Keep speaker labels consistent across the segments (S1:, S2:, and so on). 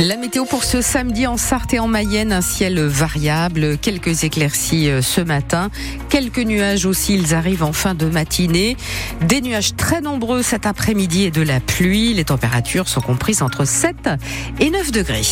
S1: La météo pour ce samedi en Sarthe et en Mayenne, un ciel variable, quelques éclaircies euh, ce matin, quelques nuages aussi, ils arrivent en fin de matinée, des nuages très nombreux cet après-midi et de la pluie, les températures sont comprises entre 7 et 9 degrés.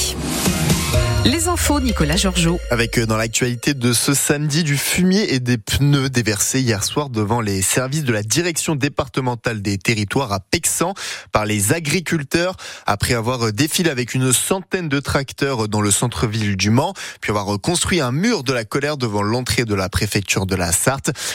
S1: Les infos, Nicolas Georgeot.
S2: Avec euh, dans l'actualité de ce samedi du fumier et des pneus déversés hier soir devant les services de la direction départementale des territoires à Pexan par les agriculteurs après avoir euh, défilé avec une centaine de tracteurs dans le centre-ville du Mans, puis avoir construit un mur de la colère devant l'entrée de la préfecture de la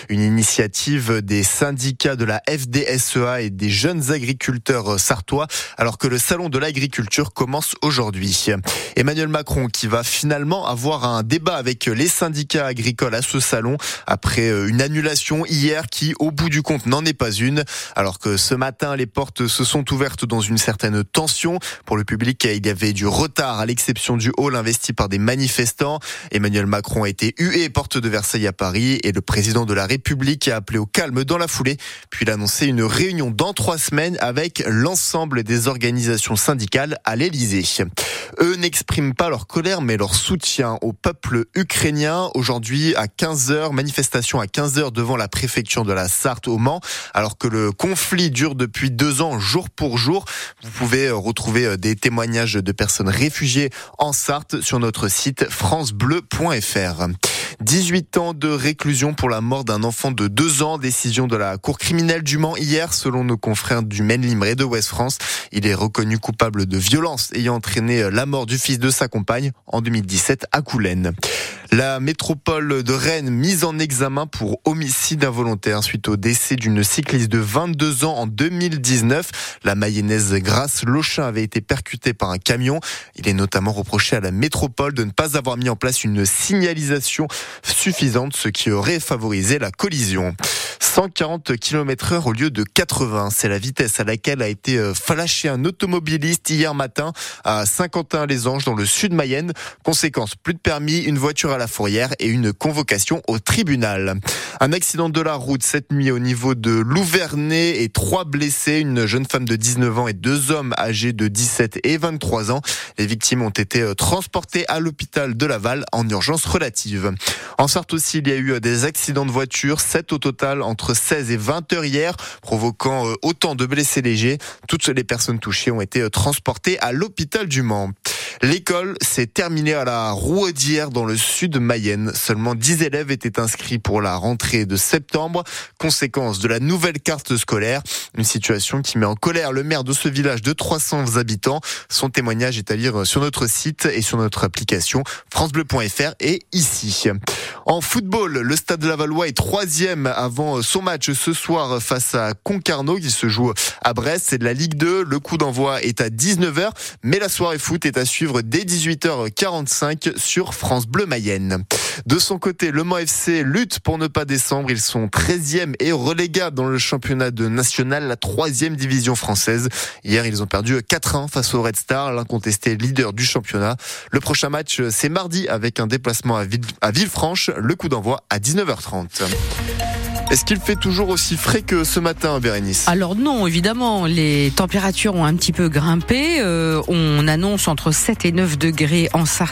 S2: Une initiative des syndicats de la FDSEA et des jeunes agriculteurs sartois alors que le salon de l'agriculture commence aujourd'hui. Emmanuel Macron qui va finalement avoir un débat avec les syndicats agricoles à ce salon après euh, une annulation hier qui, au bout du compte, n'en est pas une. Alors que ce matin, les portes se sont ouvertes dans une certaine tension. Pour le public, il y avait du retard à l'exception du hall investi par des manifestants. Emmanuel Macron a été hué porte de Versailles à Paris et le président de la République a appelé au calme dans la foulée. Puis il a annoncé une réunion dans trois semaines avec l'ensemble des organisations syndicales à l'Élysée. Eux n'expriment pas leur colère, mais leur soutien au peuple ukrainien. Aujourd'hui, à 15h, manifestation à 15h devant la préfecture de la Sarthe au Mans. Alors que le conflit dure depuis deux ans, jour pour jour. Vous pouvez euh, retrouver euh, des témoignages de personnes réfugiées en Sarthe sur notre site francebleu.fr. 18 ans de réclusion pour la mort d'un enfant de 2 ans. Décision de la Cour criminelle du Mans hier, selon nos confrères du Maine et de West France. Il est reconnu coupable de violence ayant entraîné la mort du fils de sa compagne en 2017 à Coulennes. La métropole de Rennes mise en examen pour homicide involontaire suite au décès d'une cycliste de 22 ans en 2019. La mayonnaise Grace Lochin avait été percutée par un camion. Il est notamment reproché à la métropole de ne pas avoir mis en place une signalisation suffisante, ce qui aurait favorisé la collision. 140 km heure au lieu de 80. C'est la vitesse à laquelle a été euh, flashé un automobiliste hier matin à Saint-Quentin-les-Anges dans le sud Mayenne. Conséquence, plus de permis, une voiture à la fourrière et une convocation au tribunal. Un accident de la route cette nuit au niveau de Louvernay et trois blessés, une jeune femme de 19 ans et deux hommes âgés de 17 et 23 ans. Les victimes ont été euh, transportées à l'hôpital de Laval en urgence relative. En Sarthe aussi, il y a eu euh, des accidents de voiture, 7 au total entre 16 et 20 heures hier, provoquant euh, autant de blessés légers. Toutes les personnes touchées ont été transportées à l'hôpital du Mans. L'école s'est terminée à la Rouaudière dans le sud de Mayenne. Seulement 10 élèves étaient inscrits pour la rentrée de septembre, conséquence de la nouvelle carte scolaire. Une situation qui met en colère le maire de ce village de 300 habitants. Son témoignage est à lire sur notre site et sur notre application francebleu.fr et ici. En football, le Stade de la Valois est troisième avant son match ce soir face à Concarneau qui se joue à Brest. C'est de la Ligue 2. Le coup d'envoi est à 19h, mais la soirée foot est à suivre dès 18h45 sur France Bleu Mayenne. De son côté, le Mans FC lutte pour ne pas descendre. Ils sont 13e et relégables dans le championnat de national, la troisième division française. Hier, ils ont perdu 4-1 face au Red Star, l'incontesté leader du championnat. Le prochain match, c'est mardi avec un déplacement à Villefranche. Le coup d'envoi à 19h30. Est-ce qu'il fait toujours aussi frais que ce matin, Bérénice?
S1: Alors non, évidemment, les températures ont un petit peu grimpé. Euh, on annonce entre 7 et 9 degrés en Sarthe